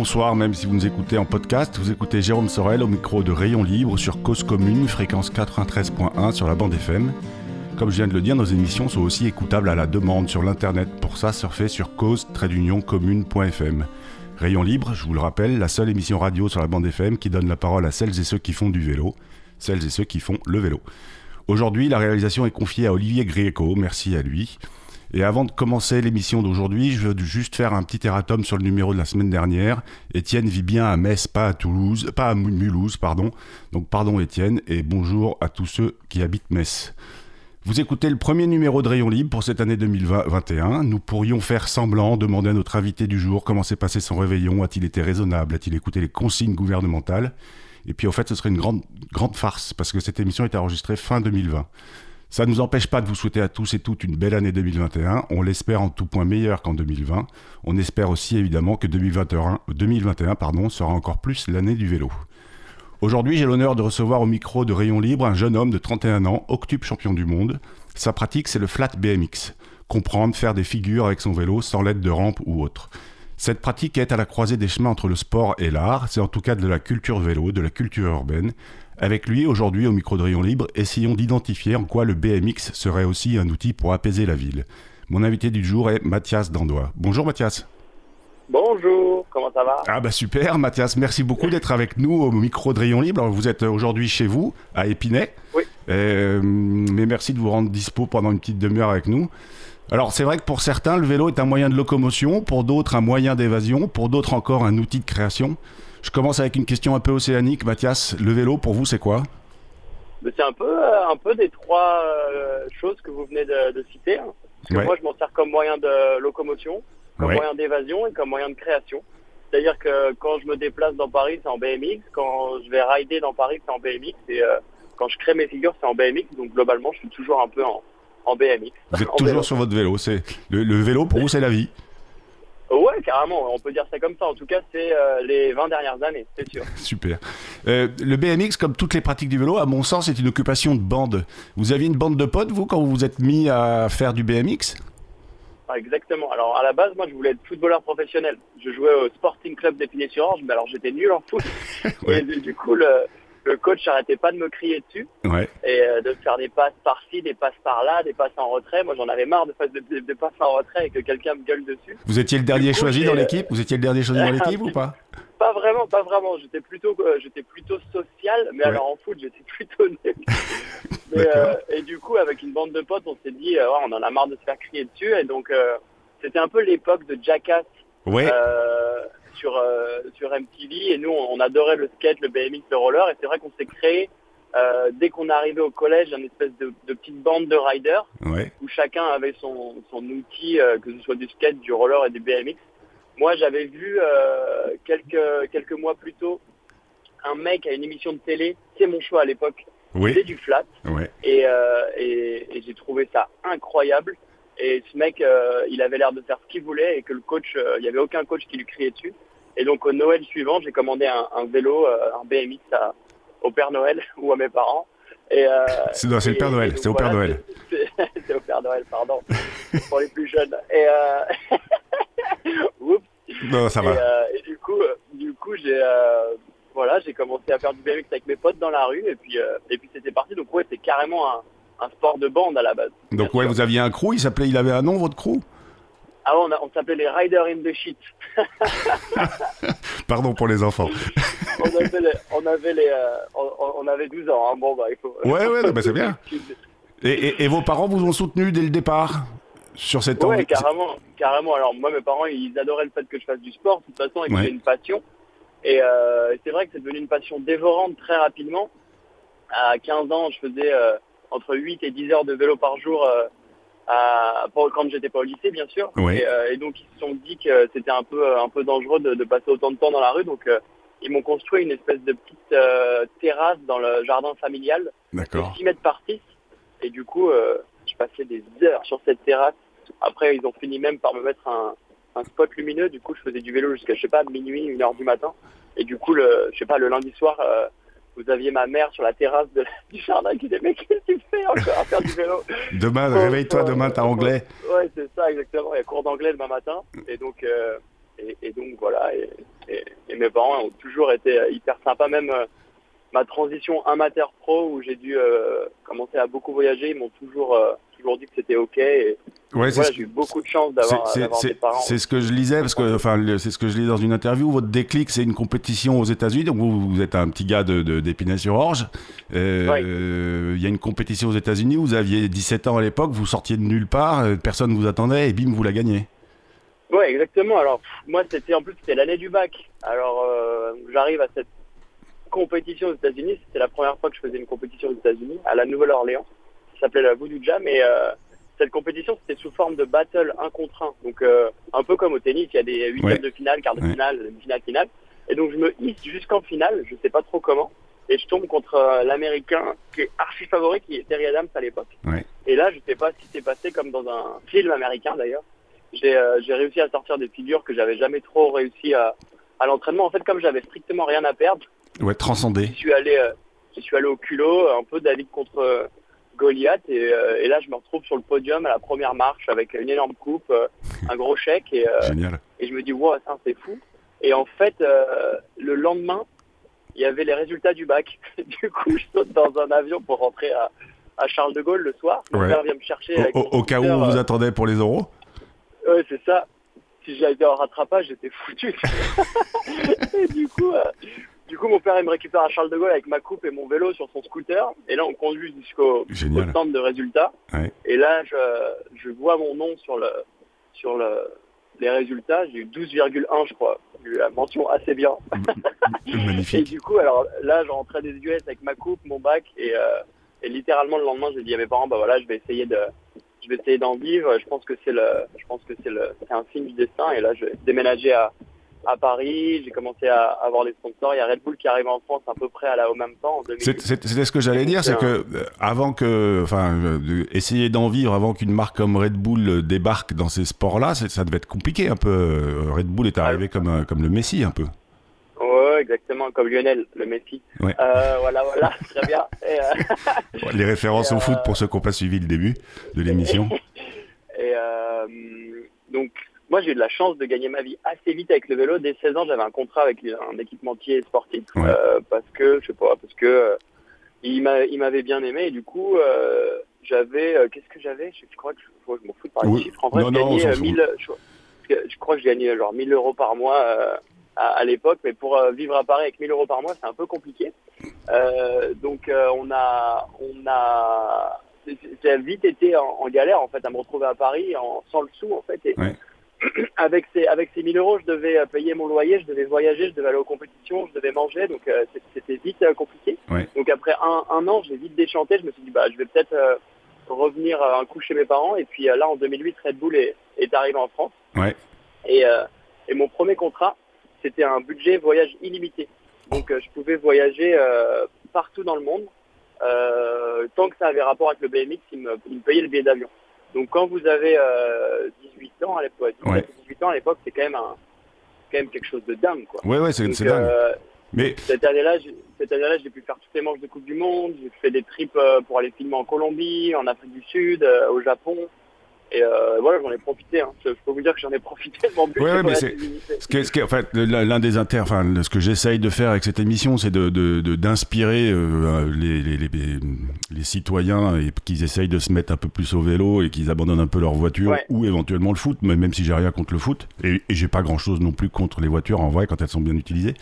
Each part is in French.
bonsoir, même si vous nous écoutez en podcast. Vous écoutez Jérôme Sorel au micro de Rayon Libre sur Cause Commune, fréquence 93.1 sur la bande FM. Comme je viens de le dire, nos émissions sont aussi écoutables à la demande sur l'internet. Pour ça, surfez sur cause-commune.fm. Rayon Libre, je vous le rappelle, la seule émission radio sur la bande FM qui donne la parole à celles et ceux qui font du vélo, celles et ceux qui font le vélo. Aujourd'hui, la réalisation est confiée à Olivier Grieco, merci à lui. Et avant de commencer l'émission d'aujourd'hui, je veux juste faire un petit erratum sur le numéro de la semaine dernière. Étienne vit bien à Metz, pas à Toulouse, pas à Mulhouse, pardon. Donc pardon Étienne et bonjour à tous ceux qui habitent Metz. Vous écoutez le premier numéro de Rayon Libre pour cette année 2021. Nous pourrions faire semblant, demander à notre invité du jour comment s'est passé son réveillon, a-t-il été raisonnable, a-t-il écouté les consignes gouvernementales? Et puis au fait, ce serait une grande, grande farce parce que cette émission est enregistrée fin 2020. Ça ne nous empêche pas de vous souhaiter à tous et toutes une belle année 2021. On l'espère en tout point meilleur qu'en 2020. On espère aussi évidemment que 2021, 2021 pardon, sera encore plus l'année du vélo. Aujourd'hui, j'ai l'honneur de recevoir au micro de Rayon Libre un jeune homme de 31 ans, octuple champion du monde. Sa pratique, c'est le flat BMX. Comprendre, faire des figures avec son vélo sans l'aide de rampe ou autre. Cette pratique est à la croisée des chemins entre le sport et l'art, c'est en tout cas de la culture vélo, de la culture urbaine, avec lui, aujourd'hui, au micro de Rayon Libre, essayons d'identifier en quoi le BMX serait aussi un outil pour apaiser la ville. Mon invité du jour est Mathias Dandois. Bonjour Mathias. Bonjour, comment ça va? Ah bah super Mathias, merci beaucoup d'être avec nous au micro de Rayon Libre. vous êtes aujourd'hui chez vous, à Épinay. Oui. Euh, mais merci de vous rendre dispo pendant une petite demi-heure avec nous. Alors c'est vrai que pour certains, le vélo est un moyen de locomotion, pour d'autres un moyen d'évasion, pour d'autres encore un outil de création. Je commence avec une question un peu océanique. Mathias, le vélo, pour vous, c'est quoi C'est un peu, euh, un peu des trois euh, choses que vous venez de, citer. Hein. moi, je m'en sers comme moyen de locomotion, comme moyen d'évasion et comme moyen de création. C'est-à-dire que quand je me déplace dans Paris, c'est en BMX. Quand je vais rider dans Paris, c'est en BMX. Et euh, quand je crée mes figures, c'est en BMX. Donc globalement, je suis toujours un peu en, BMX. Vous êtes toujours sur votre vélo. C'est le vélo, pour vous, c'est la vie Ouais, carrément, on peut dire ça comme ça. En tout cas, c'est euh, les 20 dernières années, c'est sûr. Super. Euh, le BMX, comme toutes les pratiques du vélo, à mon sens, c'est une occupation de bande. Vous aviez une bande de potes, vous, quand vous vous êtes mis à faire du BMX ah, Exactement. Alors, à la base, moi, je voulais être footballeur professionnel. Je jouais au Sporting Club d'Épinay-sur-Orge, mais alors j'étais nul en foot. Et du coup, le, le coach n'arrêtait pas de me crier dessus et euh, de faire des passes par-ci, des passes par-là, des passes en retrait. Moi, j'en avais marre de, de, de, passes en retrait et que quelqu'un me gueule dessus. Vous étiez le dernier choisi dans l'équipe? Vous étiez le dernier choisi dans l'équipe ou pas? Pas vraiment, pas vraiment. J'étais plutôt, euh, j'étais plutôt social, mais alors en foot, j'étais plutôt nul. Euh, et du coup, avec une bande de potes, on s'est dit, on en a marre de se faire crier dessus, et donc c'était un peu l'époque de Jackass. Ouais sur, euh, sur MTV et nous on, adorait le skate, le BMX, le roller et c'est vrai qu'on s'est créé euh, dès qu'on est arrivé au collège une espèce de, petite bande de riders où chacun avait son, son outil, euh, que ce soit du skate, du roller et du BMX. Moi j'avais vu quelques, quelques mois plus tôt un mec à une émission de télé, c'est mon choix à l'époque, oui. du flat et, et, j'ai trouvé ça incroyable. Et ce mec, il avait l'air de faire ce qu'il voulait et que le coach, il n'y avait aucun coach qui lui criait dessus. Et donc au Noël suivant, j'ai commandé un, vélo, euh, un BMX au Père Noël ou à mes parents. Euh, c'est le Père Noël, c'est au Père Noël. C'est au Père Noël, pardon, pour les plus jeunes. Et euh... Oups. Non, ça va. Et, euh, du coup, du coup, j'ai voilà, j'ai commencé à faire du BMX avec mes potes dans la rue et puis et puis c'était parti. Donc ouais, c'est carrément un, un, sport de bande à la base. Donc ouais, vous aviez un crew, il s'appelait, il avait un nom votre crew? Ah, on, on s'appelait les Riders in the Shit. Pardon pour les enfants. on avait, les, euh, on, avait 12 ans. Hein. Bon, bah, il faut... Ouais, ouais, bah, c'est bien. Et, et, vos parents vous ont soutenu dès le départ sur cette Ouais, carrément, carrément. Alors, moi, mes parents, ils adoraient le fait que je fasse du sport. De toute façon, ils avaient une passion. Et euh, c'est vrai que c'est devenu une passion dévorante très rapidement. À 15 ans, je faisais euh, entre 8 et 10 heures de vélo par jour quand j'étais pas au lycée, bien sûr. Euh, et, donc ils se sont dit que c'était un peu un peu dangereux de, passer autant de temps dans la rue, donc euh, ils m'ont construit une espèce de petite euh, terrasse dans le jardin familial, de 6 mètres par 6. Et du coup, je passais des heures sur cette terrasse. Après, ils ont fini même par me mettre un, spot lumineux. Du coup, je faisais du vélo jusqu'à, je sais pas, minuit, une heure du matin. Et du coup, le, je sais pas, le lundi soir, vous aviez ma mère sur la terrasse du jardin qui disait mais qu'est-ce que tu fais encore à faire du vélo Demain, réveille-toi demain, t'as anglais. Ouais, c'est ça exactement. Il y a cours d'anglais demain matin et donc euh, et, donc voilà. Et, mes parents ont toujours été hyper sympas, même ma transition amateur pro où j'ai dû commencer à beaucoup voyager, ils m'ont toujours toujours dit que c'était ok. Et ouais, voilà, j'ai eu beaucoup de chance d'avoir des parents. C'est ce que je lisais parce que enfin c'est ce que je lis dans une interview. Votre déclic, c'est une compétition aux États-Unis. Donc vous, vous, êtes un petit gars de d'Épinay-sur-Orge. Euh, il y a une compétition aux États-Unis. Vous aviez 17 ans à l'époque. Vous sortiez de nulle part. Euh, personne vous attendait et bim, vous la gagnez. Ouais, exactement. Alors moi, c'était en plus c'était l'année du bac. Alors euh, j'arrive à cette compétition aux États-Unis. C'était la première fois que je faisais une compétition aux États-Unis à la Nouvelle-Orléans s'appelait la Voodoo Jam et euh, cette compétition c'était sous forme de battle un contre un. Donc euh, un peu comme au tennis, il y a des huitièmes de finale, quart de finale, finale, finale. Et donc je me hisse jusqu'en finale, je sais pas trop comment, et je tombe contre euh, l'américain qui est archi favori, qui est Terry Adams à l'époque. Et là, je sais pas ce qui s'est passé, comme dans un film américain d'ailleurs. J'ai réussi à sortir des figures que j'avais jamais trop réussi à, à l'entraînement. En fait, comme j'avais strictement rien à perdre. Ouais, transcendé. Je suis allé, je suis allé au culot, un peu David contre Goliath euh, et, là je me retrouve sur le podium à la première marche avec une énorme coupe, euh, un gros chèque et, euh, et je me dis wow ça c'est fou. Et en fait le lendemain il y avait les résultats du bac. du coup je saute dans un avion pour rentrer à, Charles de Gaulle le soir. Mon père vient me chercher. au, cas où on vous attendait pour les euros? Ouais c'est ça si j'avais été en rattrapage, j'étais foutu. et du coup, du coup, mon père, il me récupère à Charles de Gaulle avec ma coupe et mon vélo sur son scooter. Et là, on conduit jusqu'au centre de résultats. Et là, je, vois mon nom sur, le, sur le, les résultats. J'ai eu 12,1, je crois. J'ai eu la mention assez bien. Magnifique. et du coup, alors là, je rentrais des US avec ma coupe, mon bac. Et, euh, et littéralement, le lendemain, j'ai dit à mes parents, bah voilà, je vais essayer de je vais essayer d'en vivre. Je pense que c'est le, je pense que c'est le, c'est un signe du destin. Et là, je vais déménager à, à Paris, j'ai commencé à avoir les sponsors. Il y a Red Bull qui arrive en France à peu près à la, au même temps. C'était ce que j'allais dire, c'est que euh, avant que, enfin, euh, essayer d'en vivre avant qu'une marque comme Red Bull débarque dans ces sports-là, ça devait être compliqué un peu. Euh, Red Bull est arrivé comme, comme le Messi un peu. Ouais, exactement, comme Lionel, le Messi. voilà, voilà, très bien. les références au foot pour ceux qui n'ont pas suivi le début de l'émission. et donc moi, j'ai eu de la chance de gagner ma vie assez vite avec le vélo. Dès 16 ans, j'avais un contrat avec un équipementier sportif euh, parce que, je sais pas, parce que euh, il m'avait bien aimé et du coup, euh, j'avais, qu'est-ce que j'avais? Je, crois que je, je m'en fous de parler de chiffres. En vrai, je gagnais 1000, je, crois que je gagnais genre 1000 euros par mois à, l'époque, mais pour vivre à Paris avec 1000 euros par mois, c'est un peu compliqué. donc, on a, on a, j'ai vite été en, galère en fait à me retrouver à Paris en, sans le sou en fait. Et, avec ces avec ces 1000 euros, je devais euh, payer mon loyer, je devais voyager, je devais aller aux compétitions, je devais manger, donc euh, c'était vite euh, compliqué. Donc après un, un an, j'ai vite déchanté, je me suis dit bah je vais peut-être revenir un coup chez mes parents et puis là en 2008 Red Bull est, est arrivé en France. Ouais. Et, et mon premier contrat, c'était un budget voyage illimité. Donc je pouvais voyager partout dans le monde tant que ça avait rapport avec le BMX, il me, il me payait le billet d'avion. Donc quand vous avez 18 euh, ans à l'époque, 18 ans à l'époque, c'est quand même un, quand même quelque chose de dingue, quoi. Ouais, ouais, c'est dingue. Euh, mais cette année-là, cette année-là, j'ai pu faire toutes les manches de Coupe du Monde. J'ai fait des trips euh, pour aller filmer en Colombie, en Afrique du Sud, au Japon. Et euh, voilà, j'en ai profité. Hein. Je, peux vous dire que j'en ai profité. Mon but, ouais, mais c'est ce qui, ce qui, en fait, l'un des inter, enfin, ce que j'essaye de faire avec cette émission, c'est de d'inspirer de, euh, les, les, les, les, citoyens et qu'ils essayent de se mettre un peu plus au vélo et qu'ils abandonnent un peu leur voiture ou éventuellement le foot, mais même si j'ai rien contre le foot et, et j'ai pas grand chose non plus contre les voitures en vrai quand elles sont bien utilisées.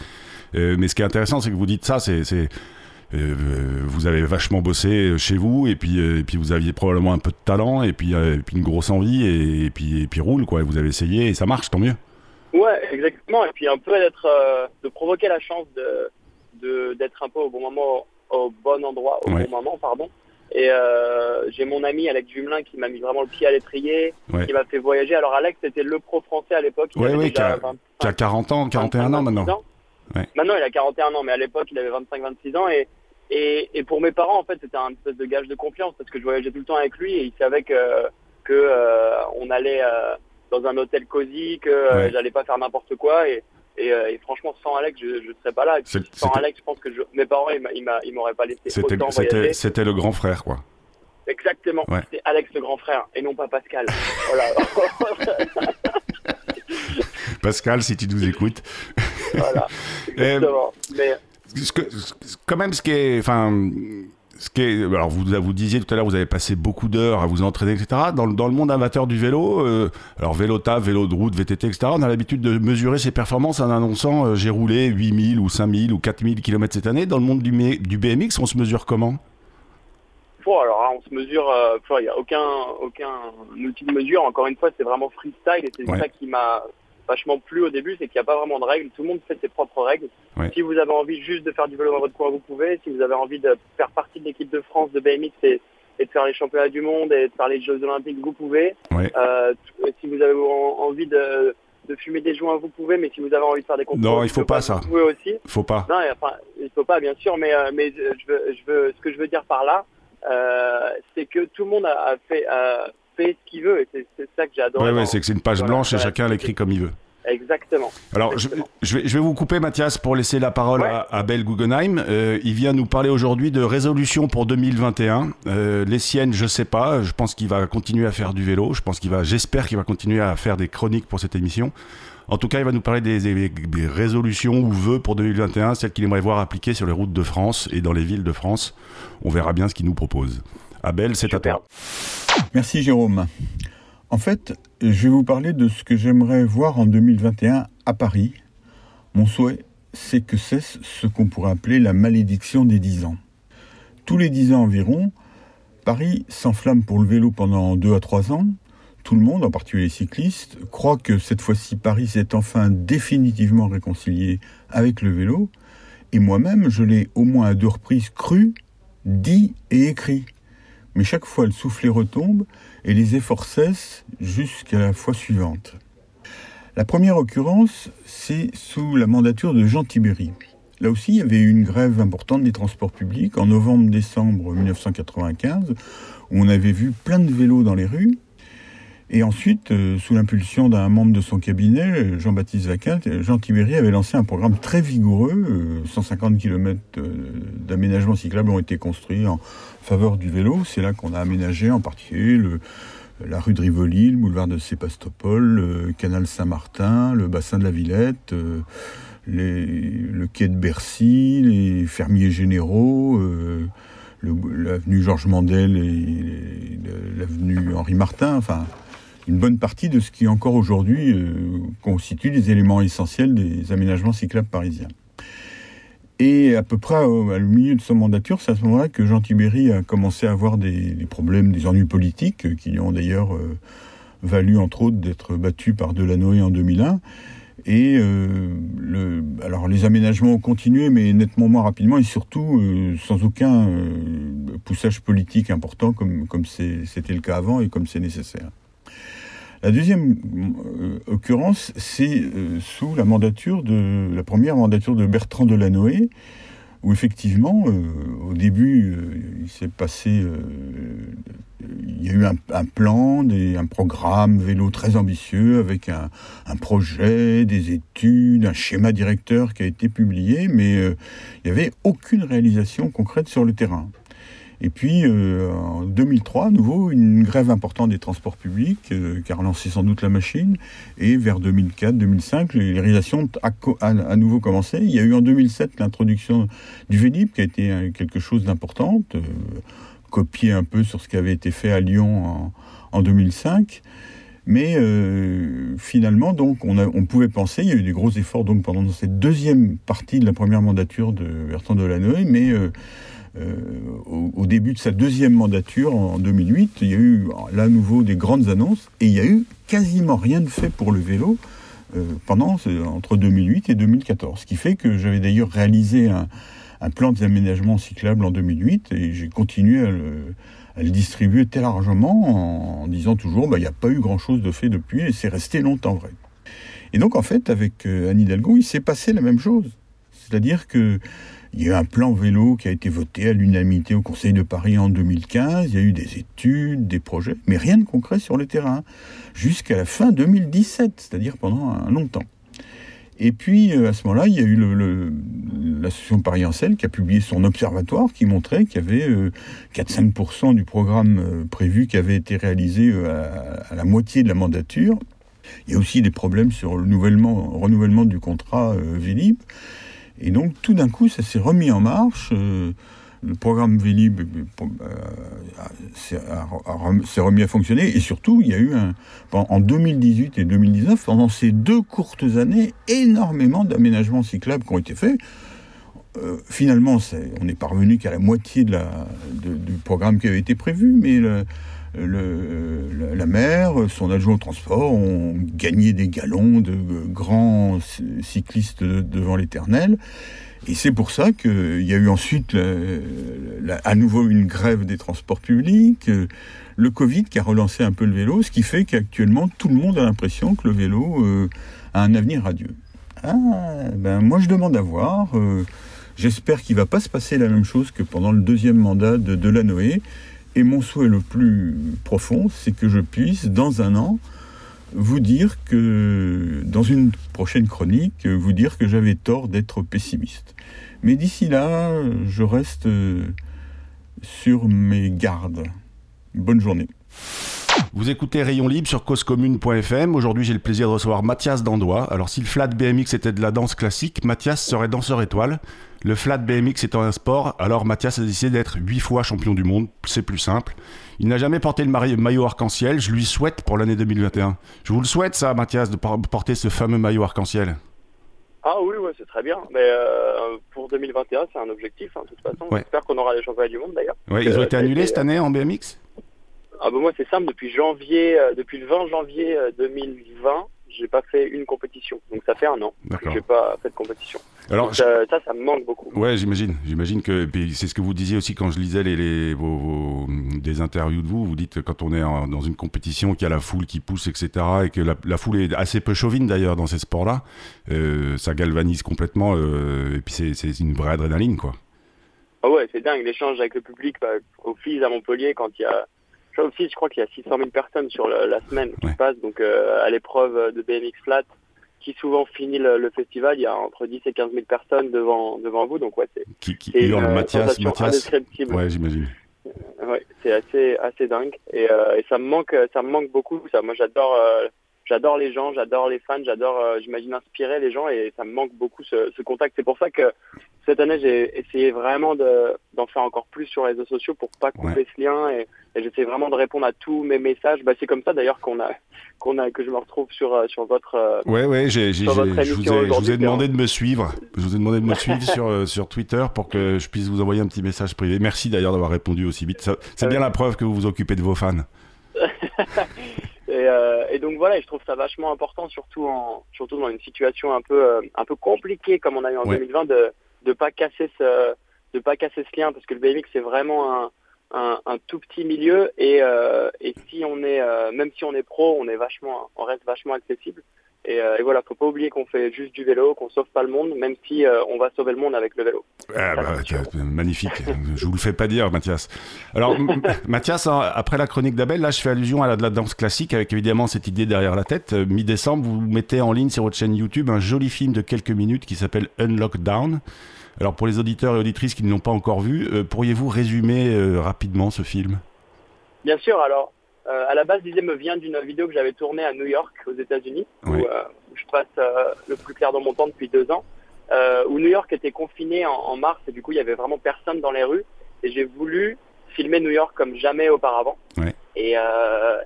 Euh, mais ce qui est intéressant, c'est que vous dites ça, c'est euh, vous avez vachement bossé chez vous et puis euh, et puis vous aviez probablement un peu de talent et puis, euh, et puis une grosse envie et, puis et puis roule quoi. Vous avez essayé et ça marche, tant mieux. Ouais, exactement. Et puis un peu d'être de provoquer la chance de d'être un peu au bon moment, au bon endroit, au bon moment, pardon. Et j'ai mon ami Alex Jumelin qui m'a mis vraiment le pied à l'étrier, qui m'a fait voyager. Alors Alex c'était le pro français à l'époque. Ouais, qui a, 40 ans, 41 ans maintenant. Maintenant il a 41 ans, mais à l'époque il avait 25-26 ans et et, et, pour mes parents, en fait, c'était un espèce de gage de confiance parce que je voyageais tout le temps avec lui et il savait que, que euh, on allait euh, dans un hôtel cosy, que euh, j'allais pas faire n'importe quoi. Et, et, et, franchement, sans Alex, je, je serais pas là. Sans Alex, je pense que je, mes parents, ils m'auraient pas laissé C'était le grand frère, quoi. Exactement. C'était Alex le grand frère et non pas Pascal. voilà. Pascal, si tu nous écoutes. voilà, exactement. Mais... Que, quand même, ce qui est, enfin, ce qui est, alors vous, vous disiez tout à l'heure, vous avez passé beaucoup d'heures à vous entraîner, etc. Dans, dans le monde amateur du vélo, euh, alors vélo taf, vélo de route, VTT, etc. On a l'habitude de mesurer ses performances en annonçant euh, j'ai roulé 8000 ou 5000 ou 4000 km cette année. Dans le monde du, du BMX, on se mesure comment? Bon, alors on se mesure, euh, il n'y a aucun, aucun outil de mesure. Encore une fois, c'est vraiment freestyle et c'est ça qui m'a vachement plu au début, c'est qu'il n'y a pas vraiment de règles. Tout le monde fait ses propres règles. Si vous avez envie juste de faire du vélo dans votre coin, vous pouvez. Si vous avez envie de faire partie de l'équipe de France de BMX et, de faire les championnats du monde et de faire les Jeux Olympiques, vous pouvez. Euh, si vous avez envie de, fumer des joints, vous pouvez. Mais si vous avez envie de faire des concours, non, il faut pas, ça. Vous pouvez aussi. Faut pas. Non, enfin, il faut pas, bien sûr. Mais, euh, mais je veux, je veux, ce que je veux dire par là, euh, c'est que tout le monde a, fait, a fait ce qu'il veut. Et c'est ça que j'adore. Oui, ouais, c'est que c'est une page blanche et chacun l'écrit comme il veut. Exactement. Alors, Je, vais, je, vais, vous couper, Mathias, pour laisser la parole à, Abel Guggenheim. Euh, il vient nous parler aujourd'hui de résolutions pour 2021. Euh, les siennes, je sais pas. Je pense qu'il va continuer à faire du vélo. Je pense qu'il va, j'espère qu'il va continuer à faire des chroniques pour cette émission. En tout cas, il va nous parler des, des, résolutions ou vœux pour 2021, celles qu'il aimerait voir appliquées sur les routes de France et dans les villes de France. On verra bien ce qu'il nous propose. Abel, c'est à toi. Merci Jérôme. En fait, je vais vous parler de ce que j'aimerais voir en 2021 à Paris. Mon souhait, c'est que cesse ce qu'on pourrait appeler la malédiction des 10 ans. Tous les 10 ans environ, Paris s'enflamme pour le vélo pendant 2 à 3 ans. Tout le monde, en particulier les cyclistes, croit que cette fois-ci Paris s'est enfin définitivement réconcilié avec le vélo. Et moi-même, je l'ai au moins à deux reprises cru, dit et écrit. Mais chaque fois le soufflet retombe et les efforts cessent jusqu'à la fois suivante. La première occurrence, c'est sous la mandature de Jean Tibéry. Là aussi, il y avait eu une grève importante des transports publics en novembre-décembre 1995, où on avait vu plein de vélos dans les rues. Et ensuite, euh, sous l'impulsion d'un membre de son cabinet, Jean-Baptiste Vaquin, Jean Tibéry avait lancé un programme très vigoureux. 150 euh, km euh, d'aménagement cyclable ont été construits en faveur du vélo. C'est là qu'on a aménagé en particulier la rue de Rivoli, le boulevard de Sébastopol, le canal Saint-Martin, le bassin de la Villette, le quai de Bercy, les fermiers généraux, l'avenue Georges Mandel et l'avenue Henri Martin, enfin une bonne partie de ce qui encore aujourd'hui euh, constitue les éléments essentiels des aménagements cyclables parisiens. Et à peu près au, milieu de son mandature, c'est à ce moment-là que Jean Tibéry a commencé à avoir des, problèmes, des ennuis politiques, euh, qui lui ont d'ailleurs euh, valu, entre autres, d'être battu par Delanoë en 2001. Et euh, alors les aménagements ont continué, mais nettement moins rapidement et surtout sans aucun poussage politique important comme c'était le cas avant et comme c'est nécessaire. La deuxième euh, occurrence, c'est euh, sous la mandature de la première mandature de Bertrand Delanoë, où effectivement, euh, au début, il s'est passé, il y a eu un, plan, un programme vélo très ambitieux avec un, un, projet, des études, un schéma directeur qui a été publié, mais il n'y avait aucune réalisation concrète sur le terrain. Et puis, euh, en 2003, à nouveau, une grève importante des transports publics, euh, qui a relancé sans doute la machine. Et vers 2004-2005, les réalisations à, nouveau commencé. Il y a eu en 2007 l'introduction du Vélib, qui a été euh, quelque chose d'important, euh, copié un peu sur ce qui avait été fait à Lyon en, en 2005. Mais euh, finalement, donc, on, pouvait penser, il y a eu des gros efforts donc pendant cette deuxième partie de la première mandature de Bertrand Delanoë, mais euh, euh, au, début de sa deuxième mandature, en 2008, il y a eu là à nouveau des grandes annonces et il y a eu quasiment rien de fait pour le vélo euh, pendant entre 2008 et 2014. Ce qui fait que j'avais d'ailleurs réalisé un, un plan d'aménagement cyclable en 2008 et j'ai continué à le, distribuer très largement en, disant toujours bah, il n'y a pas eu grand chose de fait depuis et c'est resté longtemps vrai. Et donc en fait avec euh, Anne Hidalgo il s'est passé la même chose. C'est-à-dire que il y a eu un plan vélo qui a été voté à l'unanimité au Conseil de Paris en 2015. Il y a eu des études, des projets, mais rien de concret sur le terrain. Jusqu'à la fin 2017, c'est-à-dire pendant un long temps. Et puis, euh, à ce moment-là, il y a eu l'association Paris-Ancel qui a publié son observatoire qui montrait qu'il y avait 4-5% euh, du programme euh, prévu qui avait été réalisé à, la moitié de la mandature Il y a aussi des problèmes sur le renouvellement, renouvellement du contrat Vélib. Et donc tout d'un coup, ça s'est remis en marche le programme Vélib s'est remis à fonctionner et surtout il y a eu en 2018 et 2019 pendant ces deux courtes années énormément d'aménagements cyclables qui ont été faits. Euh, finalement, on n'est parvenu qu'à la moitié du programme qui avait été prévu, mais la mer, son adjoint au transport ont gagné des galons de grands cyclistes devant l'éternel. Et c'est pour ça qu'il y a eu ensuite à nouveau une grève des transports publics, le Covid qui a relancé un peu le vélo, ce qui fait qu'actuellement tout le monde a l'impression que le vélo euh, a un avenir radieux. Ah, ben moi je demande à voir. Euh, j'espère qu'il ne va pas se passer la même chose que pendant le deuxième mandat de Delanoë. Et mon souhait le plus profond, c'est que je puisse, dans un an, vous dire que, dans une prochaine chronique, vous dire que j'avais tort d'être pessimiste. Mais d'ici là, je reste euh, sur mes gardes. Bonne journée. Vous écoutez Rayon Libre sur causecommune.fm. Aujourd'hui, j'ai le plaisir de recevoir Mathias Dandois. Alors, si le flat BMX était de la danse classique, Mathias serait danseur étoile. Le flat BMX étant un sport, alors Mathias a décidé d'être 8 fois champion du monde. C'est plus simple. Il n'a jamais porté le maillot arc-en-ciel. Je lui souhaite pour l'année 2021. Je vous le souhaite, ça, Mathias, de porter ce fameux maillot arc-en-ciel. Ah oui, ouais, c'est très bien. Mais euh, pour 2021, c'est un objectif, hein, de toute façon. J'espère qu'on aura les championnats du monde, d'ailleurs. Ouais, ils ont été annulés cette année en BMX ah bah moi c'est simple depuis janvier euh, depuis le 20 janvier 2020 j'ai pas fait une compétition. Donc ça fait un an que j'ai pas fait de compétition. Alors ça, ça, me manque beaucoup. Ouais, j'imagine. J'imagine que c'est ce que vous disiez aussi quand je lisais les, vos, des interviews de vous. Vous dites que quand on est dans une compétition, qu'il y a la foule qui pousse, etc., et que la, foule est assez peu chauvine d'ailleurs dans ces sports-là, euh, ça galvanise complètement. Euh, et puis c'est une vraie adrénaline, quoi. Ah ouais, c'est dingue l'échange avec le public bah, au FIS à Montpellier quand il y a aussi, je crois qu'il y a 600 000 personnes sur la semaine qui passent donc euh, à l'épreuve de BMX flat qui souvent finit le, festival, il y a entre 10 et 15 000 personnes devant devant vous, donc ouais, c'est qui, qui hurle Mathias, Mathias. Ouais, j'imagine. Euh, ouais, c'est assez assez dingue et, euh, et, ça me manque ça me manque beaucoup. Ça, moi j'adore j'adore les gens, j'adore les fans, j'adore j'imagine inspirer les gens et ça me manque beaucoup ce, ce contact. C'est pour ça que cette année j'ai essayé vraiment d'en faire encore plus sur les réseaux sociaux pour pas couper ce lien et j'essaie vraiment de répondre à tous mes messages. Bah, c'est comme ça d'ailleurs qu'on a, qu'on a, que je me retrouve sur, euh, sur votre. Euh, ouais, ouais, j'ai, je, vous ai, je vous ai demandé de me suivre. Je vous ai demandé de me suivre sur, euh, sur Twitter pour que je puisse vous envoyer un petit message privé. Merci d'ailleurs d'avoir répondu aussi vite. c'est bien la preuve que vous vous occupez de vos fans. et, et, donc voilà, je trouve ça vachement important, surtout en, surtout dans une situation un peu, un peu compliquée comme on a eu en 2020, de, de pas casser ce, de pas casser ce lien parce que le BMX c'est vraiment un un, tout petit milieu et, euh, et si on est euh, même si on est pro, on est vachement, on reste vachement accessible. Et, euh, et voilà, faut pas oublier qu'on fait juste du vélo, qu'on sauve pas le monde, même si euh, on va sauver le monde avec le vélo. Ah bah, magnifique. je vous le fais pas dire, Mathias. Alors, Mathias, hein, après la chronique d'Abel, là, je fais allusion à la, de la danse classique, avec évidemment cette idée derrière la tête. Mi-décembre, vous mettez en ligne sur votre chaîne YouTube un joli film de quelques minutes qui s'appelle Unlock Down. Alors pour les auditeurs et auditrices qui ne l'ont pas encore vu, euh, pourriez-vous résumer euh, rapidement ce film? Bien sûr, alors euh, à la base l'idée me vient d'une vidéo que j'avais tournée à New York aux États-Unis, où, je passe le plus clair dans mon temps depuis deux ans, où New York était confiné en, mars et du coup il y avait vraiment personne dans les rues. Et j'ai voulu filmer New York comme jamais auparavant. Et,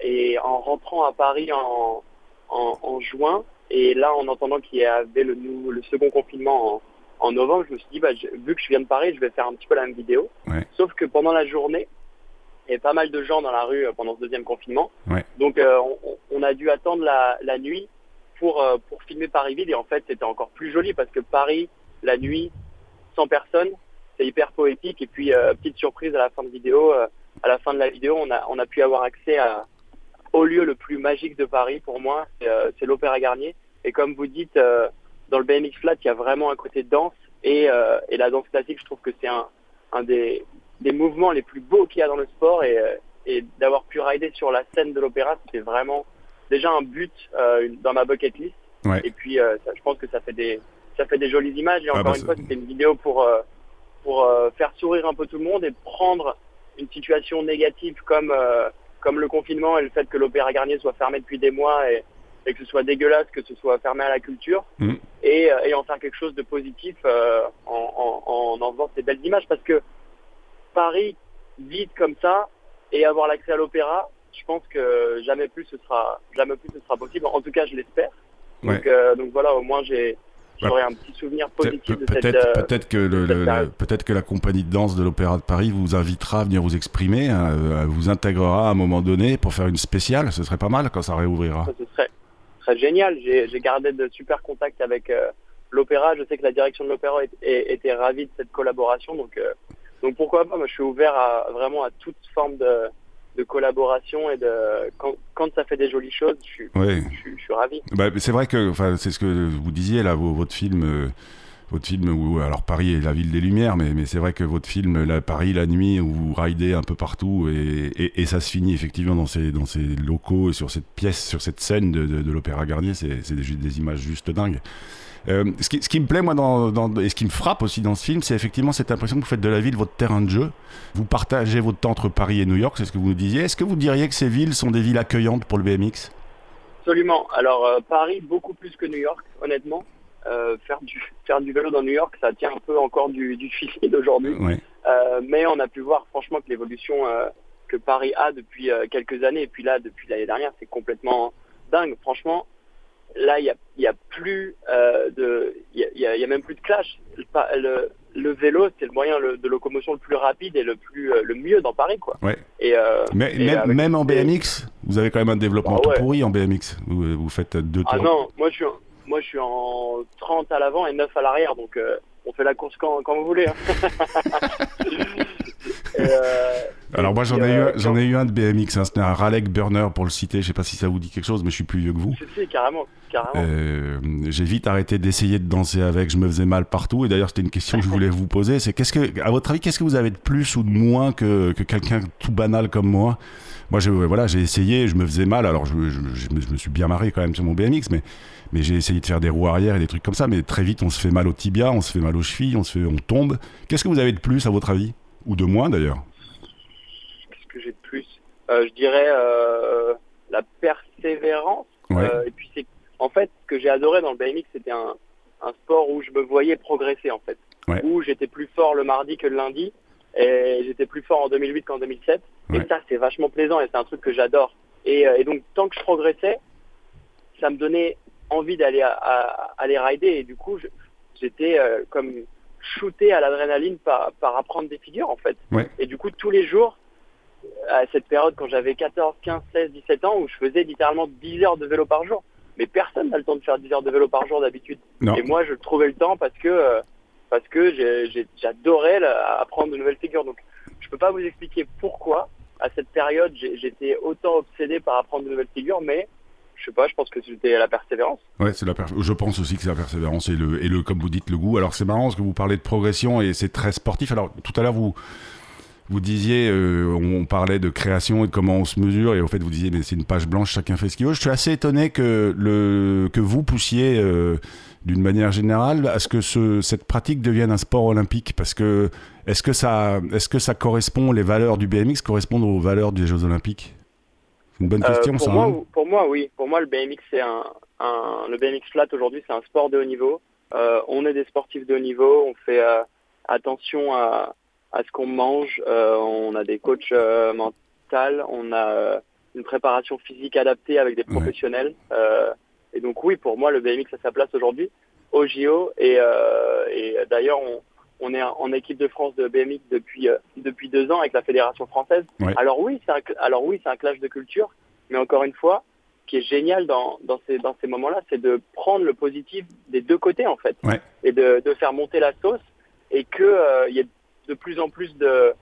et, en rentrant à Paris en, en, juin, et là en entendant qu'il y avait le, le second confinement en, en novembre, je me suis dit, bah, vu que je viens de Paris, je vais faire un petit peu la même vidéo. Sauf que pendant la journée, il y avait pas mal de gens dans la rue euh, pendant ce deuxième confinement. Donc euh, on, a dû attendre la, nuit pour, euh, pour filmer Paris-Ville. Et en fait, c'était encore plus joli parce que Paris, la nuit, sans personne, c'est hyper poétique. Et puis, petite surprise à la fin de vidéo, à la fin de la vidéo, on a, on a pu avoir accès à, au lieu le plus magique de Paris pour moi, c'est l'Opéra Garnier. Et comme vous dites, dans le BMX flat, il y a vraiment un côté danse et, euh, et la danse classique, je trouve que c'est un, un des, des mouvements les plus beaux qu'il y a dans le sport et, euh, et d'avoir pu rider sur la scène de l'opéra, c'était vraiment déjà un but euh, dans ma bucket list. Et puis, ça, je pense que ça fait des, ça fait des jolies images. Et ah encore bah, une fois, c'était une vidéo pour, pour faire sourire un peu tout le monde et prendre une situation négative comme, comme le confinement et le fait que l'Opéra Garnier soit fermé depuis des mois et, et que ce soit dégueulasse, que ce soit fermé à la culture, mm. et, et, en faire quelque chose de positif en, en, en enlevant ces belles images. Parce que Paris, vide comme ça, et avoir l'accès à l'opéra, je pense que jamais plus ce sera, jamais plus ce sera possible. En tout cas, je l'espère. Donc, donc voilà, au moins j'ai j'aurai un petit souvenir positif de cette euh, Peut-être que, le, peut-être que la compagnie de danse de l'Opéra de Paris vous invitera à venir vous exprimer, hein, euh, vous intégrera à un moment donné pour faire une spéciale. Ce serait pas mal quand ça réouvrira. ce serait, très génial. J'ai gardé de super contacts avec euh, l'Opéra. Je sais que la direction de l'Opéra était ravie de cette collaboration. Donc, donc pourquoi pas? Moi, je suis ouvert à, vraiment à toute forme de de collaboration et de quand, quand, ça fait des jolies choses, je suis, je, suis ravi. Bah, c'est vrai que enfin, c'est ce que vous disiez là, votre film. Euh, votre film où alors Paris est la ville des lumières, mais, mais c'est vrai que votre film la, Paris la nuit où vous ridez un peu partout et, et, ça se finit effectivement dans ces, dans ces locaux et sur cette pièce, sur cette scène de, de, l'Opéra Garnier, c'est des, des images juste dingues. Euh, ce, qui, ce, qui, me plaît, moi, dans, dans, et ce qui me frappe aussi dans ce film, c'est effectivement cette impression que vous faites de la ville votre terrain de jeu. Vous partagez votre temps entre Paris et New York, c'est ce que vous nous disiez. Est-ce que vous diriez que ces villes sont des villes accueillantes pour le BMX Absolument. Alors, euh, Paris, beaucoup plus que New York, honnêtement. Euh, faire, du, faire du vélo dans New York, ça tient un peu encore du, du fil d'aujourd'hui. mais on a pu voir, franchement, que l'évolution que Paris a depuis quelques années, et puis là, depuis l'année dernière, c'est complètement dingue. Franchement, là, il y a, plus euh, de, il y a, même plus de clash. Le, le, vélo, c'est le moyen de locomotion le plus rapide et le plus, euh, le mieux dans Paris, quoi. Ouais. Et, euh, Mais, même, en BMX, vous avez quand même un développement ah tout pourri en BMX. Vous, vous faites deux ah tours. Ah non, moi je suis, moi je suis en 30 à l'avant et 9 à l'arrière, donc on fait la course quand, quand vous voulez. Hein. Euh, Alors moi j'en ai, eu, j'en ai eu un de BMX, hein, c'était un Raleigh Burner pour le citer, je sais pas si ça vous dit quelque chose, mais je suis plus vieux que vous. Si, carrément, carrément. Euh, j'ai vite arrêté d'essayer de danser avec, je me faisais mal partout, et d'ailleurs c'était une question que je voulais vous poser, c'est qu'est-ce que, à votre avis, qu'est-ce que vous avez de plus ou de moins que, que quelqu'un tout banal comme moi? Moi, j'ai, voilà, j'ai essayé, je me faisais mal. Alors, je, je, me, suis bien marré quand même sur mon BMX, mais, mais j'ai essayé de faire des roues arrière et des trucs comme ça. Mais très vite, on se fait mal au tibia, on se fait mal aux chevilles, on se fait, on tombe. Qu'est-ce que vous avez de plus, à votre avis? Ou de moins d'ailleurs Qu'est-ce que j'ai de plus euh, Je dirais euh, la persévérance. Euh, et puis c'est en fait ce que j'ai adoré dans le BMX, c'était un, un, sport où je me voyais progresser en fait, où j'étais plus fort le mardi que le lundi et j'étais plus fort en 2008 qu'en 2007. Et ça c'est vachement plaisant et c'est un truc que j'adore. Et, et, donc tant que je progressais, ça me donnait envie d'aller à, à, aller rider et du coup j'étais comme shooté à l'adrénaline par, par apprendre des figures en fait. Et du coup tous les jours, à cette période quand j'avais 14, 15, 16, 17 ans où je faisais littéralement 10 heures de vélo par jour. Mais personne n'a le temps de faire 10 heures de vélo par jour d'habitude. Et moi je trouvais le temps parce que euh, parce que j'adorais apprendre de nouvelles figures. Donc je peux pas vous expliquer pourquoi à cette période j'étais autant obsédé par apprendre de nouvelles figures, mais je sais pas, je pense que c'était la persévérance. Ouais, c'est la je pense aussi que c'est la persévérance et le, et le, comme vous dites, le goût. Alors c'est marrant parce que vous parlez de progression et c'est très sportif. Alors tout à l'heure, vous, vous disiez, euh, on parlait de création et de comment on se mesure, et au fait, vous disiez, mais c'est une page blanche, chacun fait ce qu'il veut. Je suis assez étonné que, le, que vous poussiez, euh, d'une manière générale, à ce que ce, cette pratique devienne un sport olympique, parce que est-ce que ça, est-ce que ça correspond, les valeurs du BMX correspondent aux valeurs des Jeux Olympiques? Une bonne question, euh, pour Moi, hein. pour moi, oui. Pour moi, le BMX, c'est un, un, le BMX flat aujourd'hui, c'est un sport de haut niveau. On est des sportifs de haut niveau. On fait attention à, à ce qu'on mange. Euh, on a des coachs euh, mentaux. On a une préparation physique adaptée avec des professionnels. et donc, oui, pour moi, le BMX a sa place aujourd'hui au JO. Et, et d'ailleurs, on, on est en équipe de France de BMX depuis euh, depuis deux ans avec la fédération française. Alors oui, c'est un, alors oui, c'est un clash de culture, mais encore une fois, ce qui est génial dans dans ces dans ces moments-là, c'est de prendre le positif des deux côtés en fait, et de, de faire monter la sauce et que euh, y ait de plus en plus de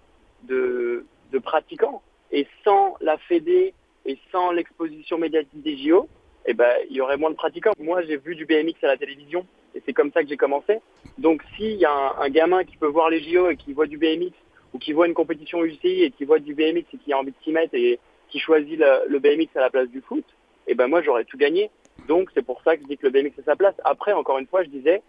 pratiquants. Et sans la Fédé et sans l'exposition médiatique des JO, eh ben, il y aurait moins de pratiquants. Moi, j'ai vu du BMX à la télévision et c'est comme ça que j'ai commencé. Donc, s'il y a un, gamin qui peut voir les JO et qui voit du BMX ou qui voit une compétition UCI et qui voit du BMX et qui a envie de s'y mettre et qui choisit le, BMX à la place du foot, eh ben moi, j'aurais tout gagné. Donc, c'est pour ça que je dis que le BMX a sa place. Après, encore une fois, je disais,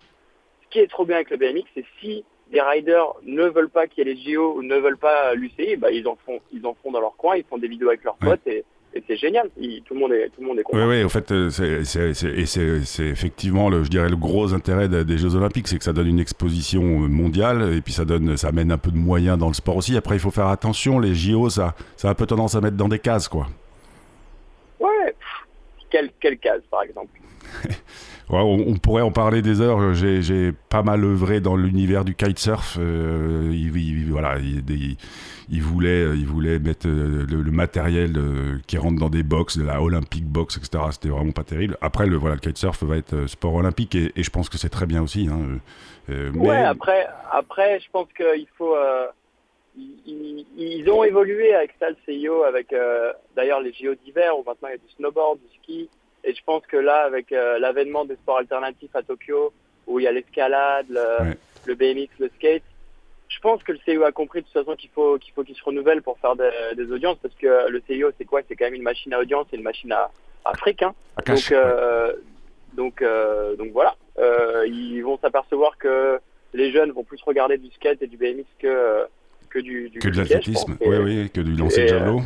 ce qui est trop bien avec le BMX, c'est si des riders ne veulent pas qu'il y ait les JO ou ne veulent pas l'UCI, bah, ils en font, ils en font dans leur coin, ils font des vidéos avec leurs potes et, et c'est génial. tout le monde est tout le monde est content. Oui, oui. En fait, euh, c'est effectivement le, je dirais le gros intérêt des Jeux Olympiques, c'est que ça donne une exposition mondiale et puis ça donne, ça amène un peu de moyens dans le sport aussi. Après, il faut faire attention. Les JO, ça, ça a un peu tendance à mettre dans des cases, quoi. Ouais. Quelle quelle case, par exemple? On, pourrait en parler des heures. J'ai pas mal œuvré dans l'univers du kitesurf. Euh, il, voilà, il, voulait, il voulait mettre euh, le, matériel euh, qui rentre dans des box, de la Olympic box, etc. C'était vraiment pas terrible. Après, le, voilà, le kitesurf va être sport olympique et, je pense que c'est très bien aussi. Hein. Ouais, après, après, je pense qu'il faut. Ils, ont évolué avec ça, le CIO, avec d'ailleurs les JO d'hiver où maintenant il y a du snowboard, du ski. Et je pense que là, avec euh, l'avènement des sports alternatifs à Tokyo, où il y a l'escalade, le, BMX, le skate, je pense que le CIO a compris de toute façon qu'il faut qu'il faut qu'il se renouvelle pour faire des, audiences, parce que le CIO, c'est quoi? C'est quand même une machine à audience, c'est une machine à, à fric. Hein. donc, euh, donc, euh, donc voilà, ils vont s'apercevoir que les jeunes vont plus regarder du skate et du BMX que que du, du que de l'athlétisme, oui, oui, que du lancer de javelot.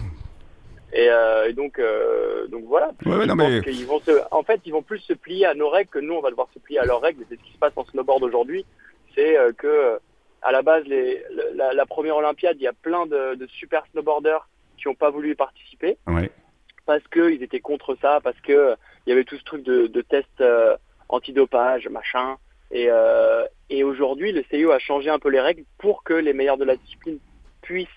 Euh, et, donc, euh, donc voilà. ils vont se, en fait, ils vont plus se plier à nos règles que nous, on va devoir se plier à leurs règles. C'est ce qui se passe en snowboard aujourd'hui. C'est euh, que, à la base, les, la, première Olympiade, il y a plein de, super snowboarders qui n'ont pas voulu y participer. Parce qu'ils étaient contre ça, parce que il y avait tout ce truc de, de tests antidopage, machin. Et, et aujourd'hui, le CIO a changé un peu les règles pour que les meilleurs de la discipline puissent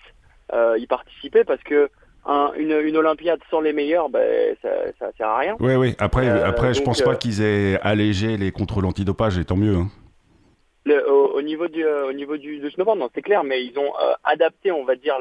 y participer, parce que une, une, Olympiade sans les meilleurs, ben, ça, ça sert à rien. Oui, oui. Après, euh, après je pense pas euh, qu'ils aient allégé les contrôles antidopage, et tant mieux. Hein. au, niveau du, euh, au niveau du, snowboard, non, c'est clair, mais ils ont adapté, on va dire,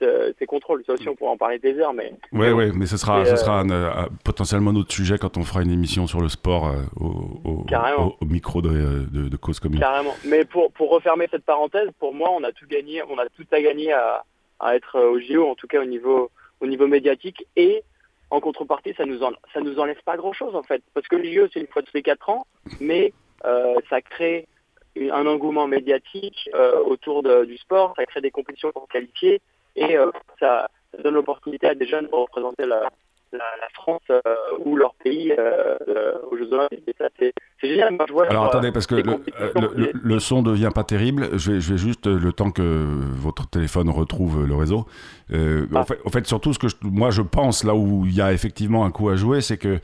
ces contrôles. Ça aussi, on pourra en parler des heures, mais. Oui, oui, mais ce sera, ce sera un, potentiellement notre sujet quand on fera une émission sur le sport au, au, micro de, de, de, cause commune. Carrément. Mais pour, pour refermer cette parenthèse, pour moi, on a tout gagné, on a tout à gagner à à être euh, au JO, en tout cas au niveau, au niveau médiatique. Et en contrepartie, ça nous, ça nous enlève pas grand-chose en fait. Parce que le JO, c'est une fois tous les quatre ans, mais euh, ça crée un engouement médiatique euh, autour du sport, ça crée des compétitions pour qualifier et ça, ça, donne l'opportunité à des jeunes de représenter la, la, France euh, ou leur pays euh, euh, aux Jeux Olympiques. Et ça, c'est génial. Alors attendez, parce que le, son ne devient pas terrible. Je vais, je vais, juste, le temps que votre téléphone retrouve le réseau. en, fait, en, fait, surtout, ce que moi je pense, là où il y a effectivement un coup à jouer, c'est que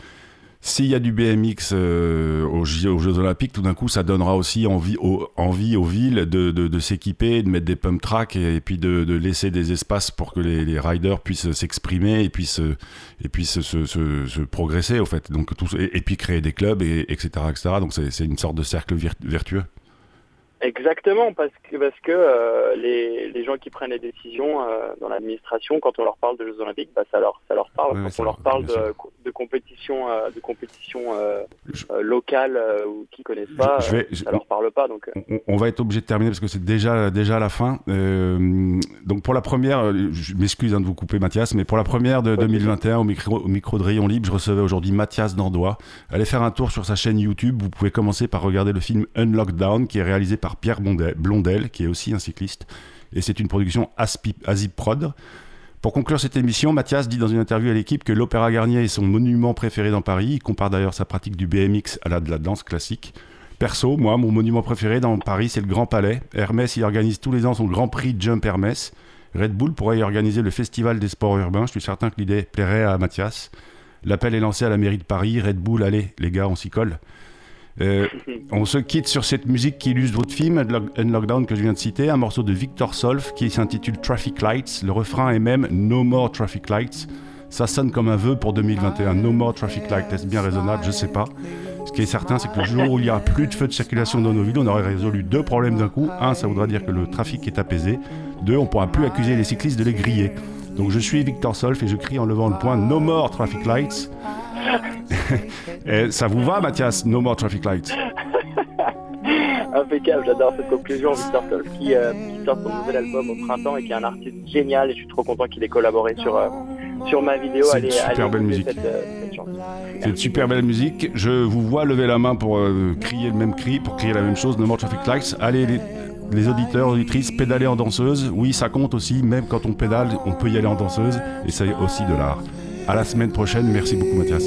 s'il y a du BMX euh, aux, Jeux Olympiques, tout d'un coup, ça donnera aussi envie, aux villes de, s'équiper, de mettre des pump tracks et, puis de, laisser des espaces pour que les, riders puissent s'exprimer et puissent, et puissent se, se, se, progresser, au fait. Donc, tout, et, puis créer des clubs, et, etc., etc. Donc, c'est une sorte de cercle vertueux. Exactement, parce que parce que euh, les, les gens qui prennent les décisions euh, dans l'administration, quand on leur parle de Jeux Olympiques, bah, ça leur ça leur parle. quand on leur parle de, de, compétition euh, de compétition locale ou qui connaissent pas, je vais, ça leur parle pas. Donc on, va être obligé de terminer parce que c'est déjà déjà la fin. donc pour la première, je m'excuse hein, de vous couper Mathias, mais pour la première de 2021 au micro au micro de Rayon Libre, je recevais aujourd'hui Mathias Dandois. Allez faire un tour sur sa chaîne YouTube. Vous pouvez commencer par regarder le film Unlockdown qui est réalisé par Pierre Blondel, qui est aussi un cycliste. Et c'est une production Prod. Pour conclure cette émission, Mathias dit dans une interview à l'équipe que l'Opéra Garnier est son monument préféré dans Paris. Il compare d'ailleurs sa pratique du BMX à la de la danse classique. Perso, moi, mon monument préféré dans Paris, c'est le Grand Palais. Hermès y organise tous les ans son Grand Prix Jump Hermès. Red Bull pourrait y organiser le Festival des sports urbains. Je suis certain que l'idée plairait à Mathias. L'appel est lancé à la mairie de Paris. Red Bull, allez, les gars, on s'y colle. Euh, on se quitte sur cette musique qui illustre votre film, Unlockdown, que je viens de citer, un morceau de Victor Solf qui s'intitule Traffic Lights. Le refrain est même No More Traffic Lights. Ça sonne comme un vœu pour 2021. No More Traffic Lights. Est-ce bien raisonnable? Je sais pas. Ce qui est certain, c'est que le jour où il y aura plus de feux de circulation dans nos villes, on aurait résolu deux problèmes d'un coup. Un, ça voudra dire que le trafic est apaisé. Deux, on pourra plus accuser les cyclistes de les griller. Donc je suis Victor Solf et je crie en levant le poing No More Traffic Lights. Et ça vous va, Mathias No more traffic lights. Impeccable, j'adore cette conclusion. Victor qui, euh, qui, sort son nouvel album au printemps et qui est un artiste génial et je suis trop content qu'il ait collaboré sur, euh, sur ma vidéo. C'est une super belle musique. Euh, c'est une super belle musique. Je vous vois lever la main pour crier le même cri, pour crier la même chose. No more traffic lights. Allez, les, les auditeurs, auditrices, pédaler en danseuse. Oui, ça compte aussi. Même quand on pédale, on peut y aller en danseuse et c'est aussi de l'art. À la semaine prochaine. Merci beaucoup, Mathias.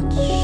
No